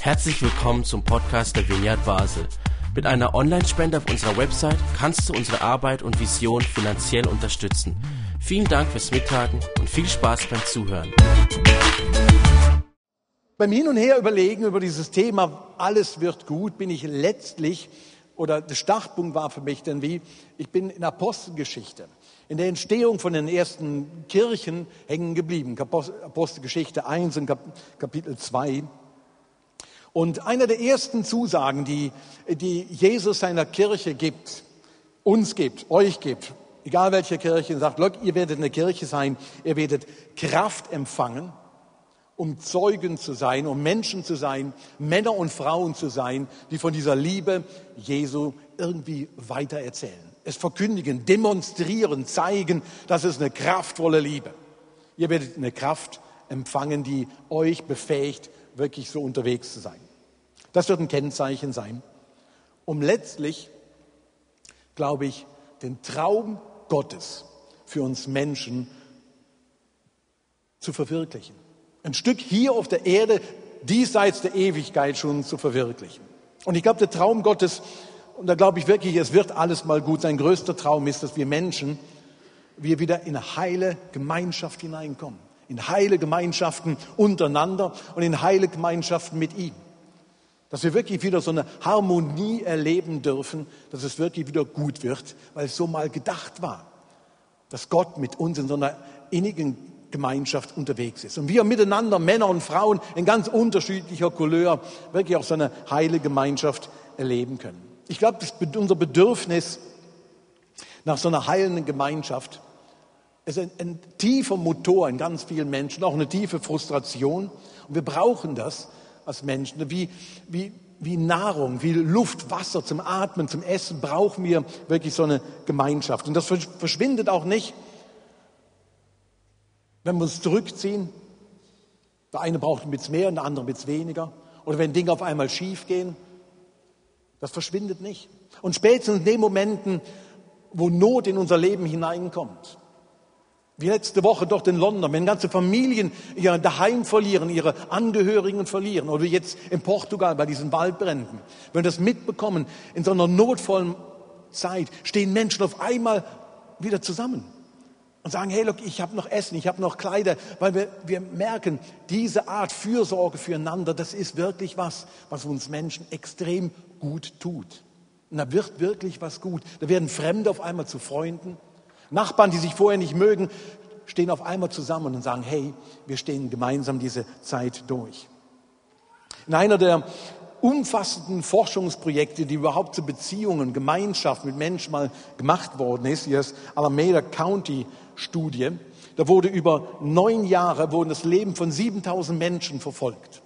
Herzlich willkommen zum Podcast der Vineyard Basel. Mit einer Online-Spende auf unserer Website kannst du unsere Arbeit und Vision finanziell unterstützen. Vielen Dank fürs Mittagen und viel Spaß beim Zuhören. Beim Hin und Her überlegen über dieses Thema, alles wird gut, bin ich letztlich, oder der Startpunkt war für mich denn wie, ich bin in Apostelgeschichte, in der Entstehung von den ersten Kirchen hängen geblieben. Apostelgeschichte 1 und Kapitel 2. Und einer der ersten Zusagen, die, die Jesus seiner Kirche gibt, uns gibt, euch gibt, egal welche Kirche, sagt, look, ihr werdet eine Kirche sein, ihr werdet Kraft empfangen, um Zeugen zu sein, um Menschen zu sein, Männer und Frauen zu sein, die von dieser Liebe Jesu irgendwie weitererzählen. Es verkündigen, demonstrieren, zeigen, das ist eine kraftvolle Liebe. Ihr werdet eine Kraft empfangen, die euch befähigt, wirklich so unterwegs zu sein. Das wird ein Kennzeichen sein, um letztlich, glaube ich, den Traum Gottes für uns Menschen zu verwirklichen. Ein Stück hier auf der Erde, diesseits der Ewigkeit schon zu verwirklichen. Und ich glaube, der Traum Gottes, und da glaube ich wirklich, es wird alles mal gut. Sein größter Traum ist, dass wir Menschen, wir wieder in eine heile Gemeinschaft hineinkommen. In heile Gemeinschaften untereinander und in heile Gemeinschaften mit ihm. Dass wir wirklich wieder so eine Harmonie erleben dürfen, dass es wirklich wieder gut wird, weil es so mal gedacht war, dass Gott mit uns in so einer innigen Gemeinschaft unterwegs ist. Und wir miteinander, Männer und Frauen in ganz unterschiedlicher Couleur, wirklich auch so eine heile Gemeinschaft erleben können. Ich glaube, unser Bedürfnis nach so einer heilenden Gemeinschaft ist ein, ein tiefer Motor in ganz vielen Menschen, auch eine tiefe Frustration. Und wir brauchen das, als Menschen. Wie, wie, wie Nahrung, wie Luft, Wasser zum Atmen, zum Essen brauchen wir wirklich so eine Gemeinschaft. Und das verschwindet auch nicht, wenn wir uns zurückziehen. Der eine braucht mit mehr, der andere mit weniger. Oder wenn Dinge auf einmal schief gehen. Das verschwindet nicht. Und spätestens in den Momenten, wo Not in unser Leben hineinkommt, wie letzte Woche dort in London, wenn ganze Familien ihr Daheim verlieren, ihre Angehörigen verlieren, oder jetzt in Portugal bei diesen Waldbränden, wenn wir das mitbekommen, in so einer notvollen Zeit stehen Menschen auf einmal wieder zusammen und sagen, hey, look, ich habe noch Essen, ich habe noch Kleider, weil wir, wir merken, diese Art Fürsorge füreinander, das ist wirklich was, was uns Menschen extrem gut tut. Und da wird wirklich was gut. Da werden Fremde auf einmal zu Freunden. Nachbarn, die sich vorher nicht mögen, stehen auf einmal zusammen und sagen, hey, wir stehen gemeinsam diese Zeit durch. In einer der umfassenden Forschungsprojekte, die überhaupt zu Beziehungen, Gemeinschaft mit Menschen mal gemacht worden ist, die das Alameda County Studie, da wurde über neun Jahre wurden das Leben von 7000 Menschen verfolgt.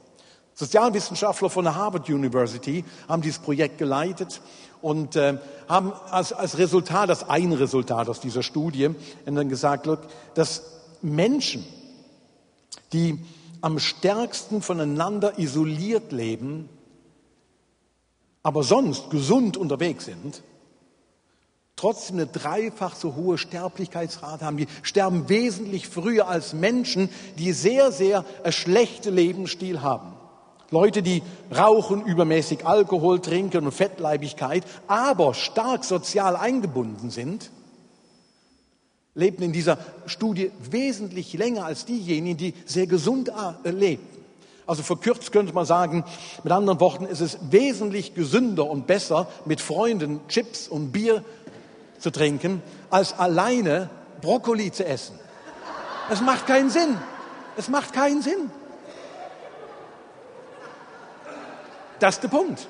Sozialwissenschaftler von der Harvard University haben dieses Projekt geleitet und äh, haben als, als Resultat, das ein Resultat aus dieser Studie, dann gesagt, look, dass Menschen, die am stärksten voneinander isoliert leben, aber sonst gesund unterwegs sind, trotzdem eine dreifach so hohe Sterblichkeitsrate haben. Die sterben wesentlich früher als Menschen, die sehr, sehr ein schlechten Lebensstil haben. Leute, die rauchen, übermäßig Alkohol trinken und Fettleibigkeit, aber stark sozial eingebunden sind, leben in dieser Studie wesentlich länger als diejenigen, die sehr gesund äh, leben. Also verkürzt könnte man sagen, mit anderen Worten, ist es wesentlich gesünder und besser, mit Freunden Chips und Bier zu trinken, als alleine Brokkoli zu essen. Es macht keinen Sinn. Es macht keinen Sinn. Das ist der Punkt.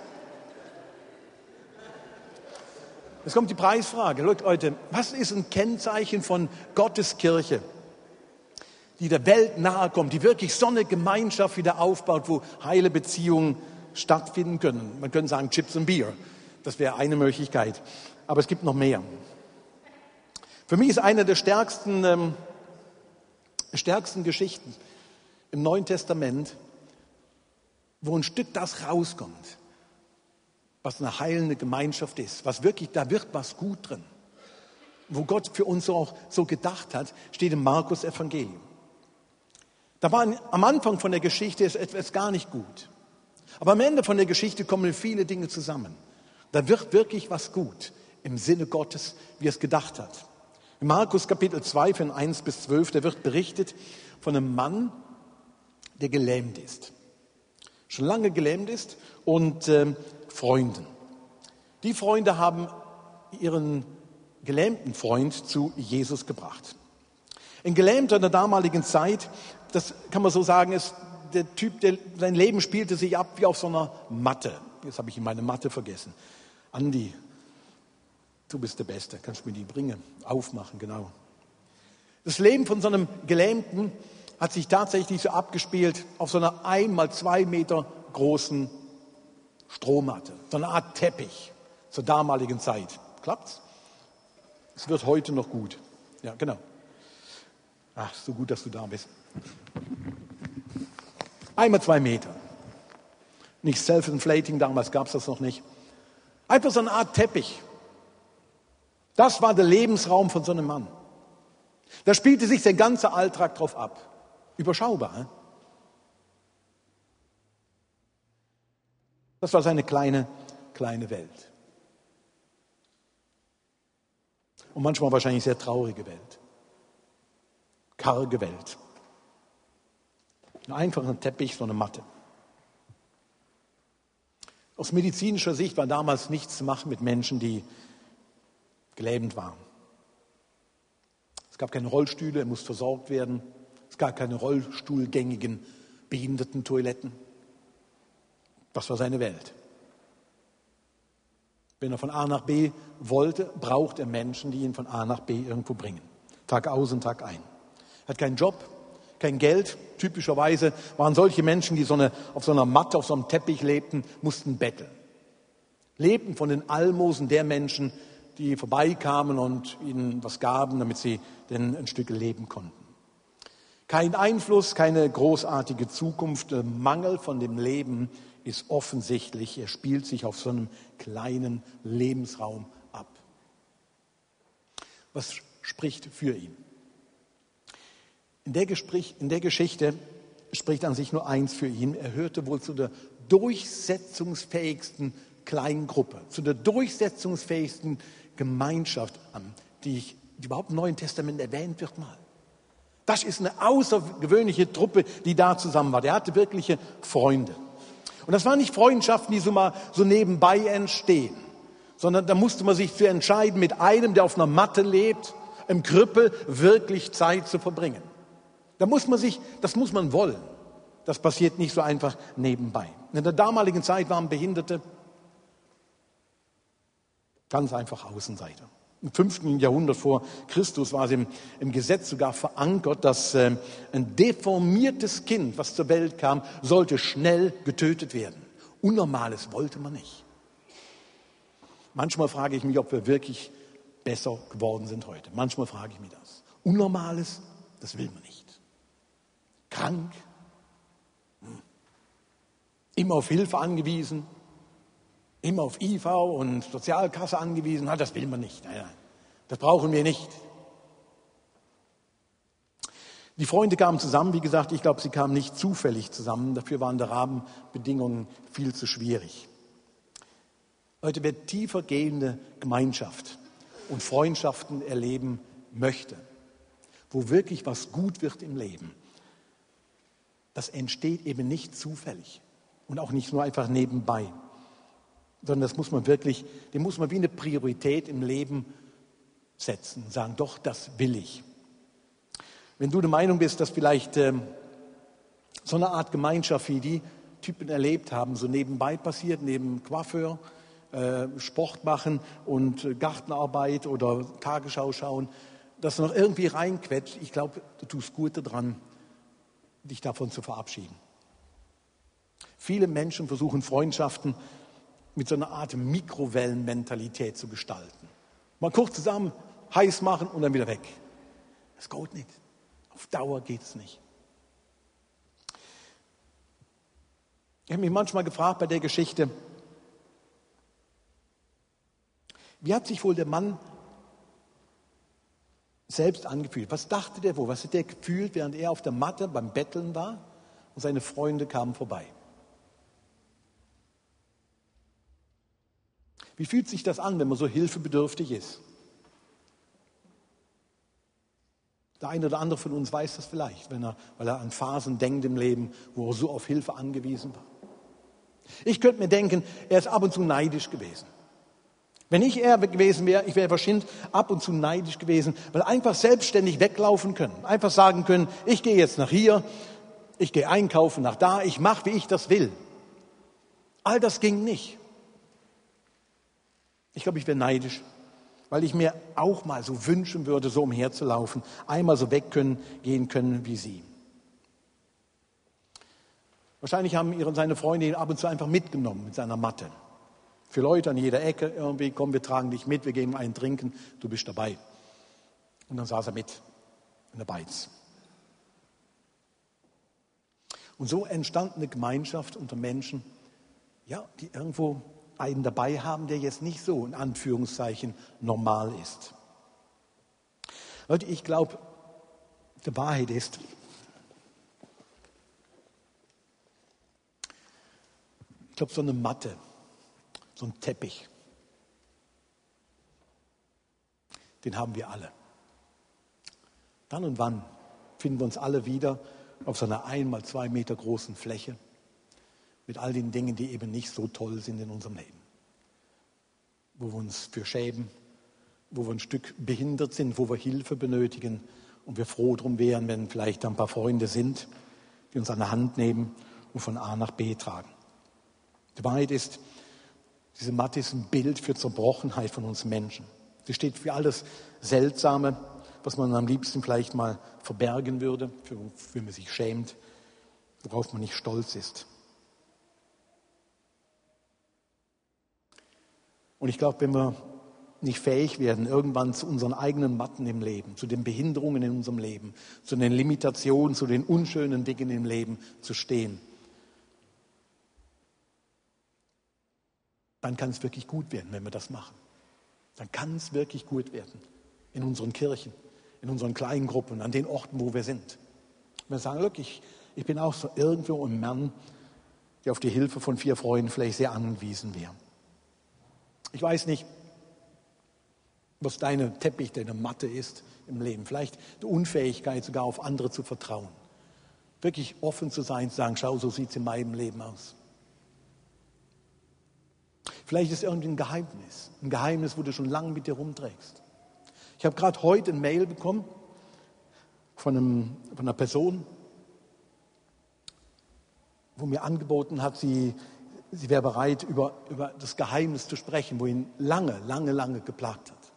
Jetzt kommt die Preisfrage. Leute, was ist ein Kennzeichen von Gottes Kirche, die der Welt nahe kommt, die wirklich so eine Gemeinschaft wieder aufbaut, wo heile Beziehungen stattfinden können? Man könnte sagen Chips und Bier. Das wäre eine Möglichkeit. Aber es gibt noch mehr. Für mich ist eine der stärksten, ähm, stärksten Geschichten im Neuen Testament wo ein Stück das rauskommt, was eine heilende Gemeinschaft ist, was wirklich, da wird was gut drin. Wo Gott für uns auch so gedacht hat, steht im Markus Evangelium. Da war am Anfang von der Geschichte etwas gar nicht gut. Aber am Ende von der Geschichte kommen viele Dinge zusammen. Da wird wirklich was gut im Sinne Gottes, wie er es gedacht hat. In Markus Kapitel 2 von 1 bis 12, da wird berichtet von einem Mann, der gelähmt ist. Schon lange gelähmt ist und äh, Freunden. Die Freunde haben ihren gelähmten Freund zu Jesus gebracht. Ein Gelähmter in der damaligen Zeit, das kann man so sagen, ist der Typ, der, sein Leben spielte sich ab wie auf so einer Matte. Jetzt habe ich meine Matte vergessen. Andi, du bist der Beste, kannst du mir die bringen? Aufmachen, genau. Das Leben von so einem Gelähmten hat sich tatsächlich so abgespielt auf so einer einmal zwei Meter großen Strohmatte, so eine Art Teppich zur damaligen Zeit. Klappt's? Es wird heute noch gut. Ja, genau. Ach, so gut, dass du da bist. Einmal zwei Meter. Nicht self-inflating, damals gab es das noch nicht. Einfach so eine Art Teppich. Das war der Lebensraum von so einem Mann. Da spielte sich der ganze Alltag drauf ab. Überschaubar. Das war seine kleine, kleine Welt. Und manchmal wahrscheinlich sehr traurige Welt. Karge Welt. Einfach ein Teppich, so eine Matte. Aus medizinischer Sicht war damals nichts zu machen mit Menschen, die gelähmt waren. Es gab keine Rollstühle, er musste versorgt werden. Gab keine rollstuhlgängigen Behindertentoiletten. Das war seine Welt. Wenn er von A nach B wollte, braucht er Menschen, die ihn von A nach B irgendwo bringen. Tag aus und Tag ein. Er hat keinen Job, kein Geld. Typischerweise waren solche Menschen, die so eine, auf so einer Matte, auf so einem Teppich lebten, mussten betteln. Lebten von den Almosen der Menschen, die vorbeikamen und ihnen was gaben, damit sie denn ein Stück leben konnten. Kein Einfluss, keine großartige Zukunft, Mangel von dem Leben ist offensichtlich. Er spielt sich auf so einem kleinen Lebensraum ab. Was spricht für ihn? In der, Gespräch, in der Geschichte spricht an sich nur eins für ihn. Er hörte wohl zu der durchsetzungsfähigsten kleinen Gruppe, zu der durchsetzungsfähigsten Gemeinschaft an, die, ich, die überhaupt im Neuen Testament erwähnt wird mal. Das ist eine außergewöhnliche Truppe, die da zusammen war. Der hatte wirkliche Freunde. Und das waren nicht Freundschaften, die so mal so nebenbei entstehen, sondern da musste man sich zu entscheiden, mit einem, der auf einer Matte lebt, im Krüppel, wirklich Zeit zu verbringen. Da muss man sich, das muss man wollen. Das passiert nicht so einfach nebenbei. In der damaligen Zeit waren Behinderte ganz einfach Außenseiter. Im fünften Jahrhundert vor Christus war es im, im Gesetz sogar verankert, dass äh, ein deformiertes Kind, was zur Welt kam, sollte schnell getötet werden. Unnormales wollte man nicht. Manchmal frage ich mich, ob wir wirklich besser geworden sind heute. Manchmal frage ich mich das. Unnormales, das will man nicht krank, immer auf Hilfe angewiesen, immer auf IV und Sozialkasse angewiesen. Na, das will man nicht. Nein, nein, das brauchen wir nicht. Die Freunde kamen zusammen, wie gesagt, ich glaube, sie kamen nicht zufällig zusammen, dafür waren die Rahmenbedingungen viel zu schwierig. Heute wer tiefer gehende Gemeinschaft und Freundschaften erleben möchte, wo wirklich was gut wird im Leben, das entsteht eben nicht zufällig und auch nicht nur einfach nebenbei, sondern das muss man wirklich, dem muss man wie eine Priorität im Leben setzen, sagen, doch, das will ich. Wenn du der Meinung bist, dass vielleicht ähm, so eine Art Gemeinschaft wie die Typen erlebt haben, so nebenbei passiert, neben Coiffeur, äh, Sport machen und Gartenarbeit oder Tagesschau schauen, das noch irgendwie reinquetscht, ich glaube, du tust gut daran, dich davon zu verabschieden. Viele Menschen versuchen Freundschaften mit so einer Art Mikrowellenmentalität zu gestalten. Mal kurz zusammen heiß machen und dann wieder weg. Das geht nicht. Auf Dauer geht es nicht. Ich habe mich manchmal gefragt bei der Geschichte, wie hat sich wohl der Mann selbst angefühlt. Was dachte der wo? Was hat der gefühlt, während er auf der Matte beim Betteln war und seine Freunde kamen vorbei? Wie fühlt sich das an, wenn man so hilfebedürftig ist? Der eine oder andere von uns weiß das vielleicht, wenn er, weil er an Phasen denkt im Leben, wo er so auf Hilfe angewiesen war. Ich könnte mir denken, er ist ab und zu neidisch gewesen. Wenn ich er gewesen wäre, ich wäre wahrscheinlich ab und zu neidisch gewesen, weil einfach selbstständig weglaufen können. Einfach sagen können, ich gehe jetzt nach hier, ich gehe einkaufen nach da, ich mache, wie ich das will. All das ging nicht. Ich glaube, ich wäre neidisch, weil ich mir auch mal so wünschen würde, so umherzulaufen, einmal so weg können, gehen können wie sie. Wahrscheinlich haben ihre, seine Freunde ihn ab und zu einfach mitgenommen mit seiner Matte. Für Leute an jeder Ecke irgendwie, komm, wir tragen dich mit, wir geben einen trinken, du bist dabei. Und dann saß er mit in der Beiz. Und so entstand eine Gemeinschaft unter Menschen, ja, die irgendwo einen dabei haben, der jetzt nicht so in Anführungszeichen normal ist. Leute, ich glaube, die Wahrheit ist, ich glaube, so eine Matte, so ein Teppich, den haben wir alle. Dann und wann finden wir uns alle wieder auf so einer einmal zwei Meter großen Fläche mit all den Dingen, die eben nicht so toll sind in unserem Leben. Wo wir uns für schämen, wo wir ein Stück behindert sind, wo wir Hilfe benötigen und wir froh drum wären, wenn vielleicht ein paar Freunde sind, die uns an der Hand nehmen und von A nach B tragen. Die Wahrheit ist, diese Matte ist ein Bild für Zerbrochenheit von uns Menschen. Sie steht für alles Seltsame, was man am liebsten vielleicht mal verbergen würde, für wofür man sich schämt, worauf man nicht stolz ist. Und ich glaube, wenn wir nicht fähig werden, irgendwann zu unseren eigenen Matten im Leben, zu den Behinderungen in unserem Leben, zu den Limitationen, zu den unschönen Dingen im Leben zu stehen, dann kann es wirklich gut werden, wenn wir das machen. Dann kann es wirklich gut werden in unseren Kirchen, in unseren kleinen Gruppen, an den Orten, wo wir sind. Wir sagen, look, ich, ich bin auch so irgendwo ein Mann, der auf die Hilfe von vier Freunden vielleicht sehr angewiesen wäre. Ich weiß nicht, was deine Teppich, deine Matte ist im Leben. Vielleicht die Unfähigkeit, sogar auf andere zu vertrauen. Wirklich offen zu sein, zu sagen, schau, so sieht es in meinem Leben aus. Vielleicht ist es irgendwie ein Geheimnis, ein Geheimnis, wo du schon lange mit dir rumträgst. Ich habe gerade heute ein Mail bekommen von, einem, von einer Person, wo mir angeboten hat, sie, sie wäre bereit, über, über das Geheimnis zu sprechen, wo ihn lange, lange, lange geplagt hat.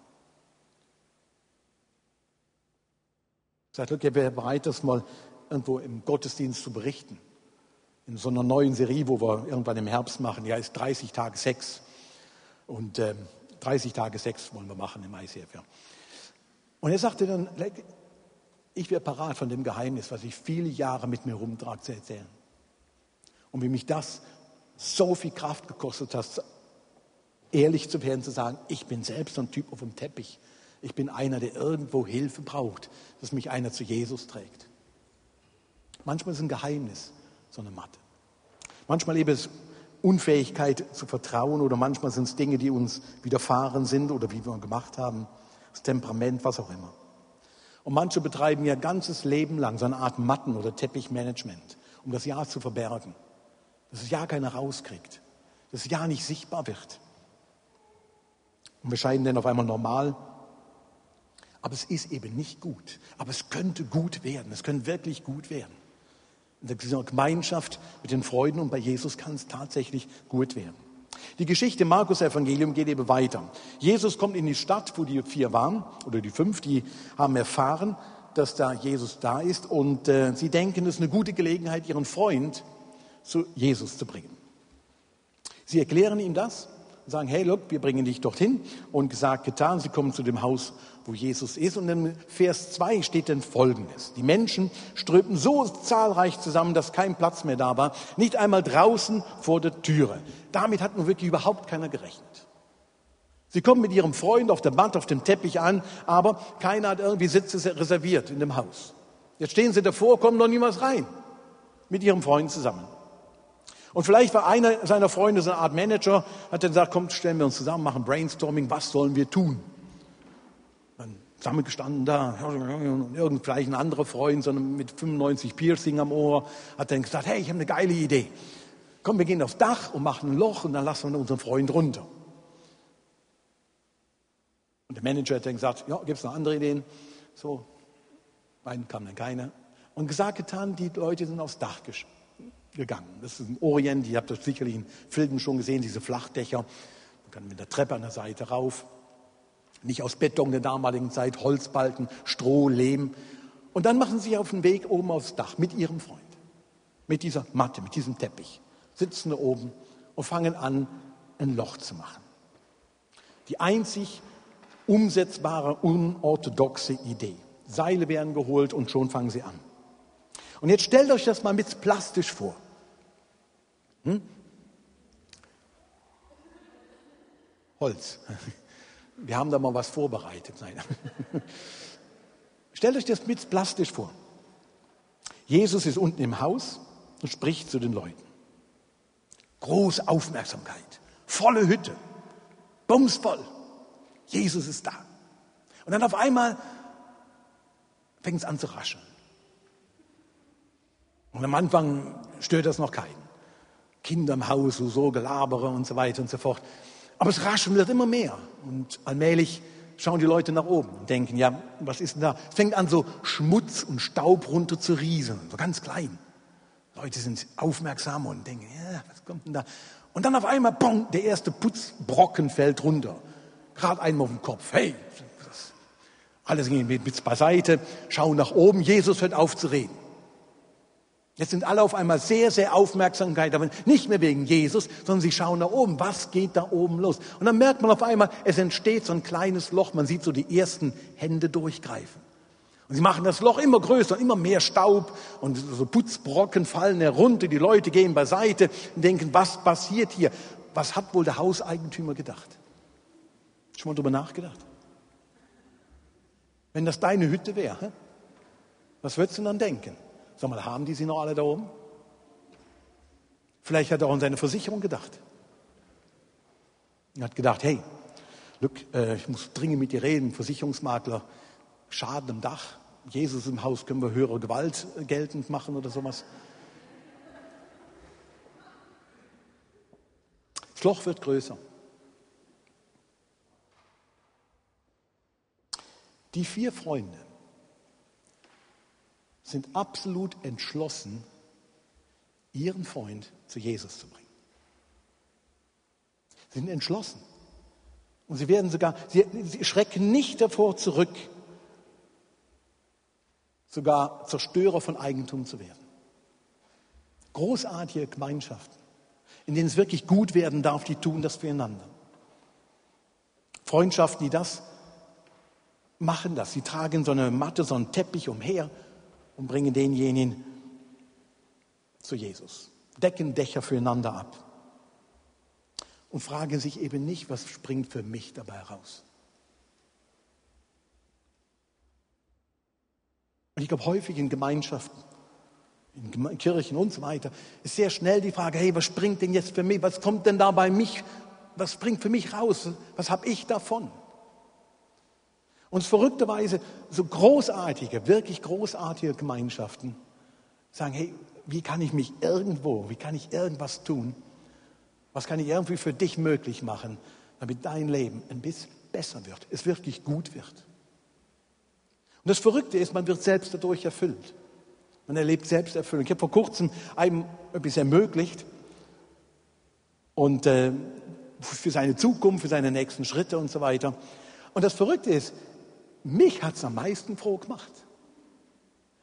Sagt, okay, wäre bereit, das mal irgendwo im Gottesdienst zu berichten in so einer neuen Serie, wo wir irgendwann im Herbst machen. Ja, ist 30 Tage Sex. Und äh, 30 Tage Sex wollen wir machen im ICF. Ja. Und er sagte dann, ich wäre parat von dem Geheimnis, was ich viele Jahre mit mir rumtrage, zu erzählen. Und wie mich das so viel Kraft gekostet hat, ehrlich zu werden, zu sagen, ich bin selbst ein Typ auf dem Teppich. Ich bin einer, der irgendwo Hilfe braucht, dass mich einer zu Jesus trägt. Manchmal ist ein Geheimnis, so eine Matte. Manchmal eben ist Unfähigkeit zu vertrauen oder manchmal sind es Dinge, die uns widerfahren sind oder wie wir gemacht haben, das Temperament, was auch immer. Und manche betreiben ihr ganzes Leben lang so eine Art Matten- oder Teppichmanagement, um das Ja zu verbergen, dass es Ja keiner rauskriegt, dass es Ja nicht sichtbar wird. Und wir scheinen dann auf einmal normal. Aber es ist eben nicht gut. Aber es könnte gut werden. Es könnte wirklich gut werden in dieser Gemeinschaft mit den Freuden und bei Jesus kann es tatsächlich gut werden. Die Geschichte im Markus-Evangelium geht eben weiter. Jesus kommt in die Stadt, wo die vier waren, oder die fünf, die haben erfahren, dass da Jesus da ist und äh, sie denken, es ist eine gute Gelegenheit, ihren Freund zu Jesus zu bringen. Sie erklären ihm das und sagen, hey, look, wir bringen dich dorthin und gesagt, getan, sie kommen zu dem Haus wo Jesus ist. Und in Vers 2 steht dann Folgendes. Die Menschen strömten so zahlreich zusammen, dass kein Platz mehr da war. Nicht einmal draußen vor der Türe. Damit hat nun wirklich überhaupt keiner gerechnet. Sie kommen mit ihrem Freund auf der Matte, auf dem Teppich an, aber keiner hat irgendwie Sitze reserviert in dem Haus. Jetzt stehen sie davor, kommen noch niemals rein. Mit ihrem Freund zusammen. Und vielleicht war einer seiner Freunde so eine Art Manager, hat dann gesagt, komm, stellen wir uns zusammen, machen Brainstorming, was sollen wir tun? Dann zusammengestanden da, und irgend vielleicht ein anderer Freund, sondern mit 95 Piercing am Ohr, hat dann gesagt, hey, ich habe eine geile Idee. Komm, wir gehen aufs Dach und machen ein Loch und dann lassen wir unseren Freund runter. Und der Manager hat dann gesagt, ja, gibt es noch andere Ideen? So, beiden kamen dann keine. Und gesagt, getan, die Leute sind aufs Dach gegangen. Das ist im Orient, ihr habt das sicherlich in Filmen schon gesehen, diese Flachdächer. Man kann mit der Treppe an der Seite rauf. Nicht aus Beton der damaligen Zeit, Holzbalken, Stroh, Lehm. Und dann machen sie sich auf den Weg oben aufs Dach mit ihrem Freund. Mit dieser Matte, mit diesem Teppich. Sitzen da oben und fangen an, ein Loch zu machen. Die einzig umsetzbare, unorthodoxe Idee. Seile werden geholt und schon fangen sie an. Und jetzt stellt euch das mal mit plastisch vor. Hm? Holz. Wir haben da mal was vorbereitet. Nein. Stellt euch das mit plastisch vor. Jesus ist unten im Haus und spricht zu den Leuten. Große Aufmerksamkeit, volle Hütte, bumsvoll. Jesus ist da. Und dann auf einmal fängt es an zu rascheln. Und am Anfang stört das noch keinen. Kinder im Haus, so, Gelabere und so weiter und so fort. Aber es rascheln wird immer mehr. Und allmählich schauen die Leute nach oben und denken, ja, was ist denn da? Es fängt an, so Schmutz und Staub runter zu rieseln, so ganz klein. Leute sind aufmerksam und denken, ja, was kommt denn da? Und dann auf einmal, bong, der erste Putzbrocken fällt runter gerade einmal auf den Kopf. Hey, alles ging mit beiseite, schauen nach oben, Jesus hört auf zu reden. Jetzt sind alle auf einmal sehr, sehr Aufmerksamkeit, aber nicht mehr wegen Jesus, sondern sie schauen nach oben. Was geht da oben los? Und dann merkt man auf einmal, es entsteht so ein kleines Loch. Man sieht so die ersten Hände durchgreifen. Und sie machen das Loch immer größer, immer mehr Staub und so Putzbrocken fallen herunter. Die Leute gehen beiseite und denken, was passiert hier? Was hat wohl der Hauseigentümer gedacht? Schon mal drüber nachgedacht? Wenn das deine Hütte wäre, was würdest du dann denken? Sag mal, haben die sie noch alle da oben? Vielleicht hat er auch an seine Versicherung gedacht. Er hat gedacht, hey, Luke, äh, ich muss dringend mit dir reden, Versicherungsmakler, Schaden im Dach, Jesus im Haus, können wir höhere Gewalt geltend machen oder sowas. Das Loch wird größer. Die vier Freunde sind absolut entschlossen, ihren Freund zu Jesus zu bringen. Sie sind entschlossen. Und sie werden sogar, sie, sie schrecken nicht davor zurück, sogar Zerstörer von Eigentum zu werden. Großartige Gemeinschaften, in denen es wirklich gut werden darf, die tun das füreinander. Freundschaften, die das machen das. Sie tragen so eine Matte, so einen Teppich umher und bringen denjenigen zu Jesus. Decken Dächer füreinander ab. Und fragen sich eben nicht, was springt für mich dabei raus. Und ich glaube, häufig in Gemeinschaften, in Kirchen und so weiter, ist sehr schnell die Frage, hey, was springt denn jetzt für mich? Was kommt denn da bei mich? Was springt für mich raus? Was habe ich davon? Und verrückterweise so großartige, wirklich großartige Gemeinschaften sagen, hey, wie kann ich mich irgendwo, wie kann ich irgendwas tun? Was kann ich irgendwie für dich möglich machen, damit dein Leben ein bisschen besser wird, es wirklich gut wird? Und das Verrückte ist, man wird selbst dadurch erfüllt. Man erlebt Selbsterfüllung. Ich habe vor kurzem einem etwas ermöglicht und äh, für seine Zukunft, für seine nächsten Schritte und so weiter. Und das Verrückte ist, mich hat es am meisten froh gemacht.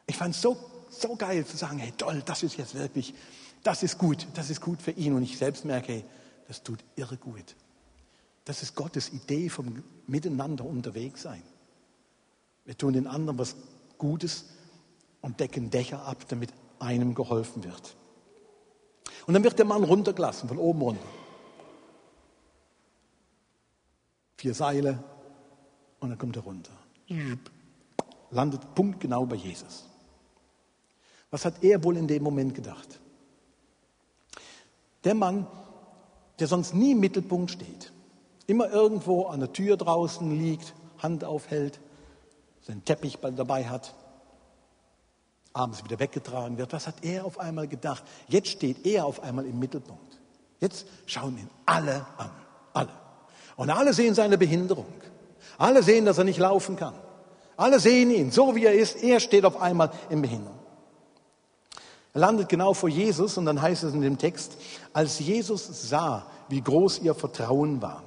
Ich fand es so, so geil zu sagen, hey toll, das ist jetzt wirklich, das ist gut, das ist gut für ihn. Und ich selbst merke, hey, das tut irre gut. Das ist Gottes Idee vom Miteinander unterwegs sein. Wir tun den anderen was Gutes und decken Dächer ab, damit einem geholfen wird. Und dann wird der Mann runtergelassen, von oben runter. Vier Seile und dann kommt er runter. Landet punktgenau bei Jesus. Was hat er wohl in dem Moment gedacht? Der Mann, der sonst nie im Mittelpunkt steht, immer irgendwo an der Tür draußen liegt, Hand aufhält, seinen Teppich dabei hat, abends wieder weggetragen wird. Was hat er auf einmal gedacht? Jetzt steht er auf einmal im Mittelpunkt. Jetzt schauen ihn alle an. Alle. Und alle sehen seine Behinderung. Alle sehen, dass er nicht laufen kann. Alle sehen ihn, so wie er ist. Er steht auf einmal in Behinderung. Er landet genau vor Jesus und dann heißt es in dem Text, als Jesus sah, wie groß ihr Vertrauen war.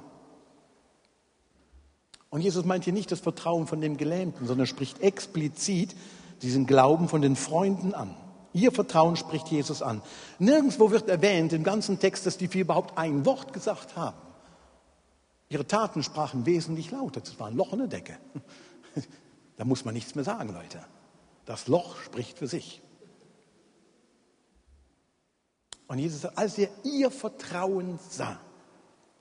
Und Jesus meint hier nicht das Vertrauen von dem Gelähmten, sondern spricht explizit diesen Glauben von den Freunden an. Ihr Vertrauen spricht Jesus an. Nirgendwo wird erwähnt im ganzen Text, dass die vier überhaupt ein Wort gesagt haben. Ihre Taten sprachen wesentlich lauter. Das war ein Loch in der Decke. Da muss man nichts mehr sagen, Leute. Das Loch spricht für sich. Und Jesus sagt, als er ihr Vertrauen sah,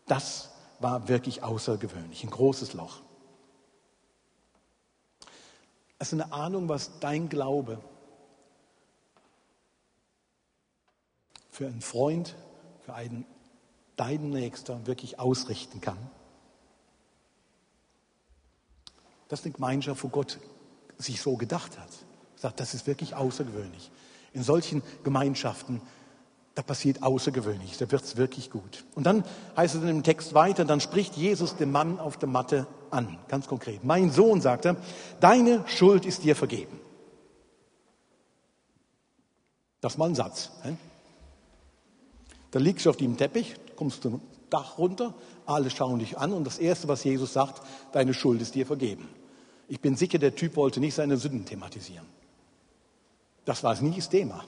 das war wirklich außergewöhnlich, ein großes Loch. Hast du eine Ahnung, was dein Glaube für einen Freund, für einen deinen Nächster wirklich ausrichten kann? Das ist eine Gemeinschaft, wo Gott sich so gedacht hat. Sagt, das ist wirklich außergewöhnlich. In solchen Gemeinschaften da passiert Außergewöhnliches, da wird es wirklich gut. Und dann heißt es in dem Text weiter, dann spricht Jesus den Mann auf der Matte an, ganz konkret. Mein Sohn, sagt er, deine Schuld ist dir vergeben. Das ist mal ein Satz. He? Da liegst du auf dem Teppich, kommst zum Dach runter, alle schauen dich an und das Erste, was Jesus sagt, deine Schuld ist dir vergeben. Ich bin sicher, der Typ wollte nicht seine Sünden thematisieren. Das war nie das Thema.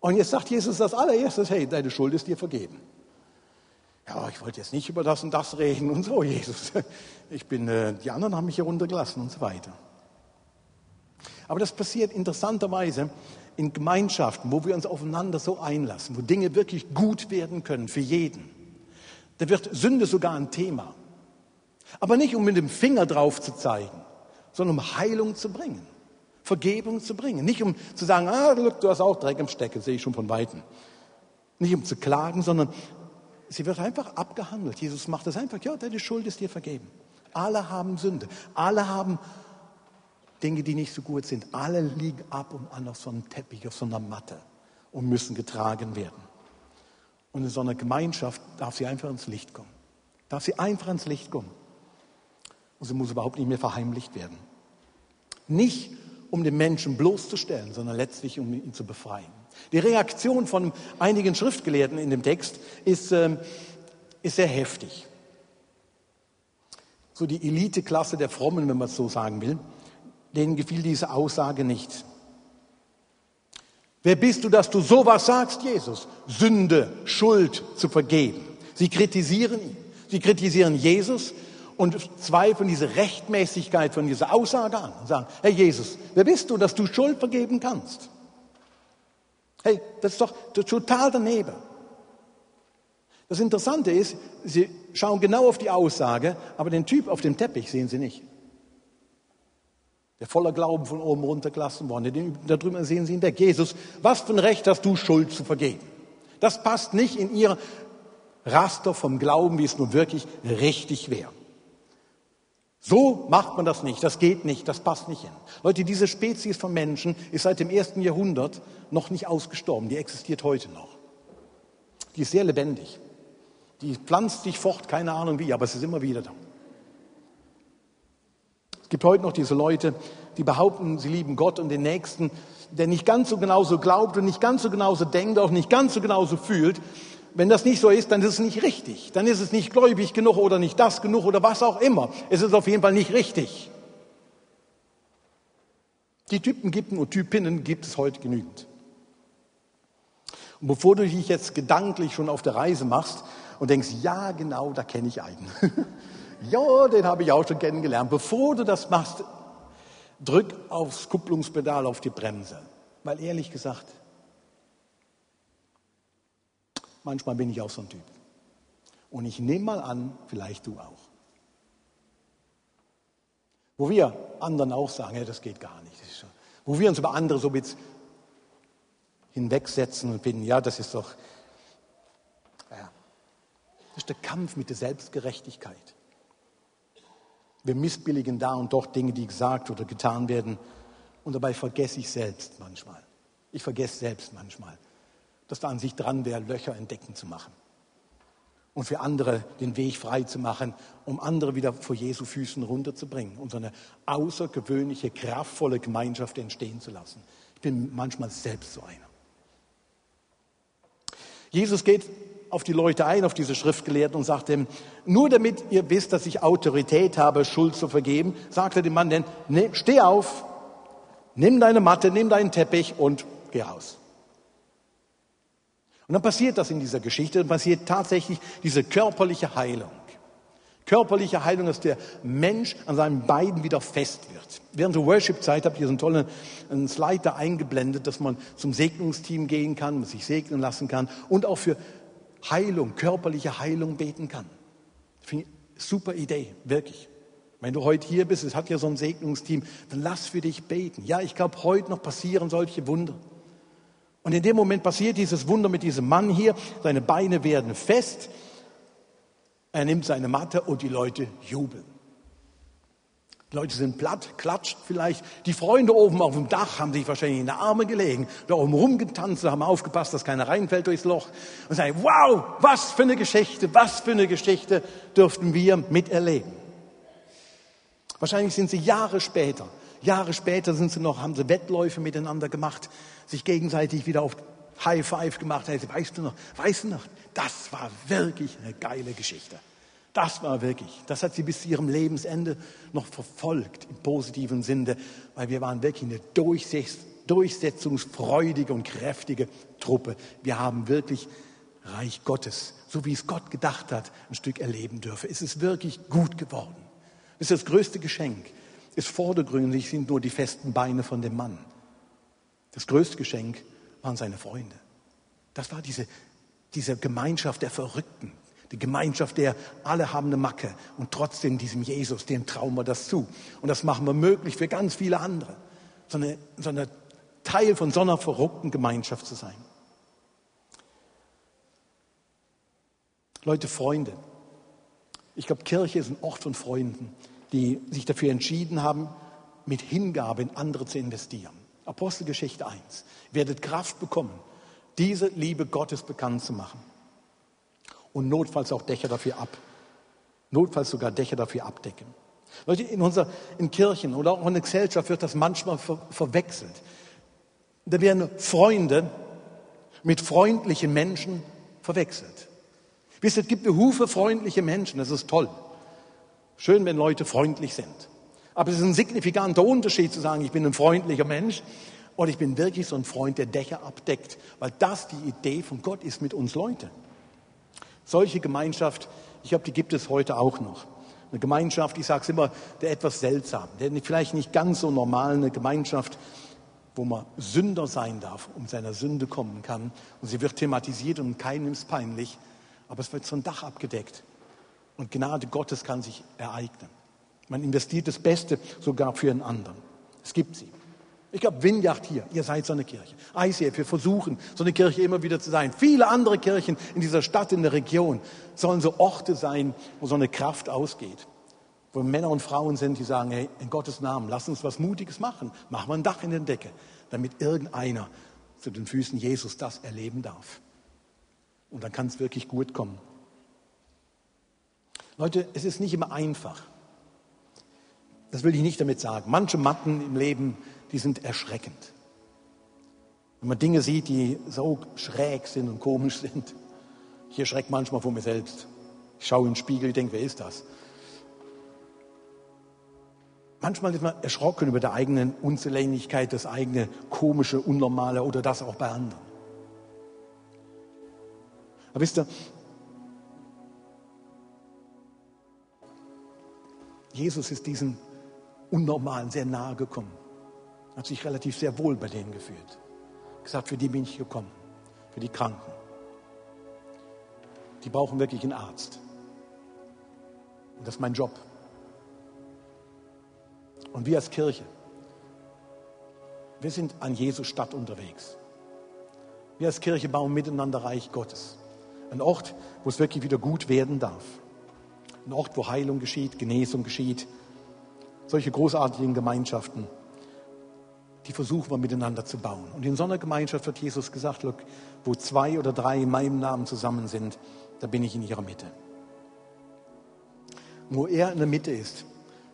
Und jetzt sagt Jesus als allererstes, hey, deine Schuld ist dir vergeben. Ja, ich wollte jetzt nicht über das und das reden und so, Jesus. Ich bin, äh, die anderen haben mich hier runtergelassen und so weiter. Aber das passiert interessanterweise in Gemeinschaften, wo wir uns aufeinander so einlassen, wo Dinge wirklich gut werden können für jeden. Da wird Sünde sogar ein Thema. Aber nicht um mit dem Finger drauf zu zeigen, sondern um Heilung zu bringen. Vergebung zu bringen. Nicht um zu sagen, ah, du hast auch Dreck im Stecken, sehe ich schon von Weitem. Nicht um zu klagen, sondern sie wird einfach abgehandelt. Jesus macht das einfach, ja, deine Schuld ist dir vergeben. Alle haben Sünde. Alle haben Dinge, die nicht so gut sind. Alle liegen ab und an auf so einem Teppich, auf so einer Matte und müssen getragen werden. Und in so einer Gemeinschaft darf sie einfach ins Licht kommen. Darf sie einfach ins Licht kommen. Und sie muss überhaupt nicht mehr verheimlicht werden. Nicht, um den Menschen bloßzustellen, sondern letztlich, um ihn zu befreien. Die Reaktion von einigen Schriftgelehrten in dem Text ist, äh, ist sehr heftig. So die Eliteklasse der Frommen, wenn man es so sagen will, denen gefiel diese Aussage nicht. Wer bist du, dass du sowas sagst, Jesus? Sünde, Schuld zu vergeben. Sie kritisieren ihn. Sie kritisieren Jesus, und zweifeln diese Rechtmäßigkeit von dieser Aussage an und sagen, hey Jesus, wer bist du, dass du Schuld vergeben kannst? Hey, das ist doch total daneben. Das Interessante ist, sie schauen genau auf die Aussage, aber den Typ auf dem Teppich sehen sie nicht. Der voller Glauben von oben runtergelassen worden. Den da drüben sehen sie ihn weg. Jesus, was für ein Recht hast du, Schuld zu vergeben? Das passt nicht in ihr Raster vom Glauben, wie es nun wirklich richtig wäre. So macht man das nicht, das geht nicht, das passt nicht hin. Leute, diese Spezies von Menschen ist seit dem ersten Jahrhundert noch nicht ausgestorben, die existiert heute noch. Die ist sehr lebendig. Die pflanzt sich fort, keine Ahnung wie, aber es ist immer wieder da. Es gibt heute noch diese Leute, die behaupten, sie lieben Gott und den Nächsten, der nicht ganz so genauso glaubt und nicht ganz so genauso denkt, auch nicht ganz so genauso fühlt, wenn das nicht so ist, dann ist es nicht richtig. Dann ist es nicht gläubig genug oder nicht das genug oder was auch immer. Es ist auf jeden Fall nicht richtig. Die Typen gibt und Typinnen gibt es heute genügend. Und bevor du dich jetzt gedanklich schon auf der Reise machst und denkst, ja, genau, da kenne ich einen. ja, den habe ich auch schon kennengelernt. Bevor du das machst, drück aufs Kupplungspedal auf die Bremse. Weil ehrlich gesagt, Manchmal bin ich auch so ein Typ. Und ich nehme mal an, vielleicht du auch. Wo wir anderen auch sagen, ja, das geht gar nicht. Wo wir uns über andere so mit hinwegsetzen und finden, ja, das ist doch, ja, das ist der Kampf mit der Selbstgerechtigkeit. Wir missbilligen da und dort Dinge, die gesagt oder getan werden. Und dabei vergesse ich selbst manchmal. Ich vergesse selbst manchmal, dass da an sich dran wäre, Löcher entdecken zu machen. Und für andere den Weg frei zu machen, um andere wieder vor Jesu Füßen runterzubringen und so eine außergewöhnliche, kraftvolle Gemeinschaft entstehen zu lassen. Ich bin manchmal selbst so einer. Jesus geht auf die Leute ein, auf diese Schriftgelehrten und sagt ihm, nur damit ihr wisst, dass ich Autorität habe, Schuld zu vergeben, sagt er dem Mann, denn ne, steh auf, nimm deine Matte, nimm deinen Teppich und geh raus. Und dann passiert das in dieser Geschichte, dann passiert tatsächlich diese körperliche Heilung. Körperliche Heilung, dass der Mensch an seinen Beinen wieder fest wird. Während der Worship-Zeit habt ihr so einen tollen einen Slide da eingeblendet, dass man zum Segnungsteam gehen kann, man sich segnen lassen kann und auch für Heilung, körperliche Heilung beten kann. Super Idee, wirklich. Wenn du heute hier bist, es hat ja so ein Segnungsteam, dann lass für dich beten. Ja, ich glaube, heute noch passieren solche Wunder. Und in dem Moment passiert dieses Wunder mit diesem Mann hier. Seine Beine werden fest. Er nimmt seine Matte und die Leute jubeln. Die Leute sind platt, klatscht vielleicht. Die Freunde oben auf dem Dach haben sich wahrscheinlich in die Arme gelegen, da oben rumgetanzt, haben aufgepasst, dass keiner reinfällt durchs Loch und sagen, wow, was für eine Geschichte, was für eine Geschichte dürften wir miterleben. Wahrscheinlich sind sie Jahre später, Jahre später sind sie noch, haben sie Wettläufe miteinander gemacht, sich gegenseitig wieder auf High Five gemacht. Weißt du noch, weißt du noch, das war wirklich eine geile Geschichte. Das war wirklich, das hat sie bis zu ihrem Lebensende noch verfolgt im positiven Sinne, weil wir waren wirklich eine durchsetzungsfreudige und kräftige Truppe. Wir haben wirklich Reich Gottes, so wie es Gott gedacht hat, ein Stück erleben dürfen. Es ist wirklich gut geworden. Das ist das größte Geschenk. Ist vordergründig sind nur die festen Beine von dem Mann. Das größte Geschenk waren seine Freunde. Das war diese, diese Gemeinschaft der Verrückten, die Gemeinschaft der, alle haben eine Macke und trotzdem diesem Jesus, dem trauen wir das zu. Und das machen wir möglich für ganz viele andere. So eine, so eine Teil von so einer verrückten Gemeinschaft zu sein. Leute, Freunde. Ich glaube, Kirche ist ein Ort von Freunden, die sich dafür entschieden haben, mit Hingabe in andere zu investieren. Apostelgeschichte 1. Ihr werdet Kraft bekommen, diese Liebe Gottes bekannt zu machen und notfalls auch Dächer dafür ab. Notfalls sogar Dächer dafür abdecken. Leute, in, unserer, in Kirchen oder auch in der Gesellschaft wird das manchmal ver, verwechselt. Da werden Freunde mit freundlichen Menschen verwechselt. Wisst ihr, es gibt Behufe freundliche Menschen, das ist toll. Schön, wenn Leute freundlich sind. Aber es ist ein signifikanter Unterschied zu sagen, ich bin ein freundlicher Mensch und ich bin wirklich so ein Freund, der Dächer abdeckt, weil das die Idee von Gott ist mit uns Leuten. Solche Gemeinschaft, ich glaube, die gibt es heute auch noch. Eine Gemeinschaft, ich sage es immer, der etwas seltsam, der vielleicht nicht ganz so normal, eine Gemeinschaft, wo man Sünder sein darf, um seiner Sünde kommen kann. Und sie wird thematisiert und keinem ist peinlich, aber es wird so ein Dach abgedeckt. Und Gnade Gottes kann sich ereignen. Man investiert das Beste sogar für einen anderen. Es gibt sie. Ich glaube, Vineyard hier, ihr seid so eine Kirche. ICF, wir versuchen, so eine Kirche immer wieder zu sein. Viele andere Kirchen in dieser Stadt, in der Region, sollen so Orte sein, wo so eine Kraft ausgeht. Wo Männer und Frauen sind, die sagen, hey, in Gottes Namen, lass uns was Mutiges machen. Machen wir ein Dach in den Decke, damit irgendeiner zu den Füßen Jesus das erleben darf. Und dann kann es wirklich gut kommen. Leute, es ist nicht immer einfach. Das will ich nicht damit sagen. Manche Matten im Leben die sind erschreckend. Wenn man Dinge sieht, die so schräg sind und komisch sind. Ich erschrecke manchmal vor mir selbst. Ich schaue in den Spiegel, ich denke, wer ist das? Manchmal ist man erschrocken über die eigene Unzulänglichkeit, das eigene komische, unnormale oder das auch bei anderen. Aber wisst ihr, Jesus ist diesen Unnormalen sehr nahe gekommen hat sich relativ sehr wohl bei denen gefühlt. Gesagt, für die bin ich gekommen, für die Kranken. die brauchen wirklich einen Arzt. Und das ist mein Job. Und wir als Kirche, wir sind an Jesus Stadt unterwegs. Wir als Kirche bauen miteinander Reich Gottes. Ein Ort, wo es wirklich wieder gut werden darf. Ein Ort, wo Heilung geschieht, Genesung geschieht. Solche großartigen Gemeinschaften, die versuchen wir miteinander zu bauen. Und in so einer Gemeinschaft hat Jesus gesagt, look, wo zwei oder drei in meinem Namen zusammen sind, da bin ich in ihrer Mitte. Wo er in der Mitte ist,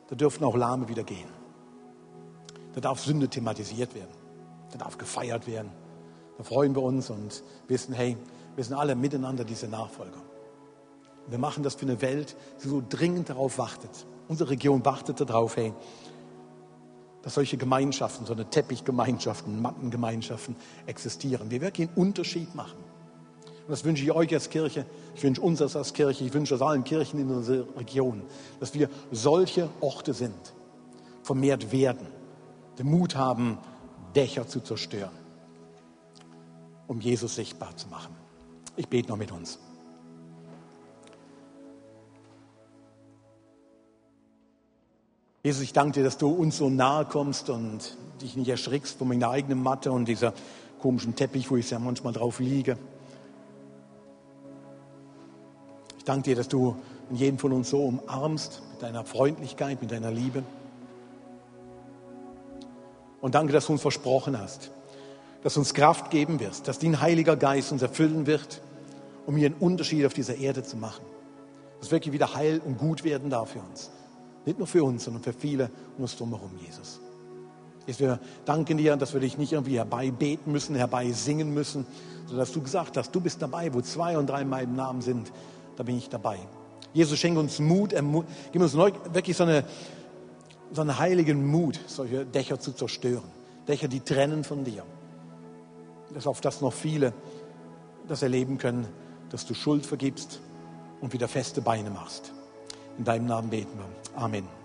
da dürfen auch Lahme wieder gehen. Da darf Sünde thematisiert werden. Da darf gefeiert werden. Da freuen wir uns und wissen, hey, wir sind alle miteinander diese Nachfolger. Wir machen das für eine Welt, die so dringend darauf wartet. Unsere Region wartet darauf, hey, dass solche Gemeinschaften, so eine Teppichgemeinschaften, Mattengemeinschaften existieren. Wir wirklich einen Unterschied machen. Und das wünsche ich euch als Kirche, ich wünsche uns als Kirche, ich wünsche es allen Kirchen in unserer Region, dass wir solche Orte sind, vermehrt werden, den Mut haben, Dächer zu zerstören, um Jesus sichtbar zu machen. Ich bete noch mit uns. Jesus, ich danke dir, dass du uns so nahe kommst und dich nicht erschrickst von meiner eigenen Matte und dieser komischen Teppich, wo ich ja manchmal drauf liege. Ich danke dir, dass du jeden von uns so umarmst mit deiner Freundlichkeit, mit deiner Liebe. Und danke, dass du uns versprochen hast, dass du uns Kraft geben wirst, dass dein Heiliger Geist uns erfüllen wird, um hier einen Unterschied auf dieser Erde zu machen. Dass wirklich wieder heil und gut werden darf für uns. Nicht nur für uns, sondern für viele um uns drumherum, Jesus. Jesus, wir danken dir, dass wir dich nicht irgendwie herbeibeten müssen, herbeisingen müssen, sondern dass du gesagt hast, du bist dabei, wo zwei und drei in meinem Namen sind, da bin ich dabei. Jesus, schenke uns Mut, gib uns wirklich so eine, so einen heiligen Mut, solche Dächer zu zerstören. Dächer, die trennen von dir. Dass auf das noch viele das erleben können, dass du Schuld vergibst und wieder feste Beine machst. In deinem Namen beten wir. Amen.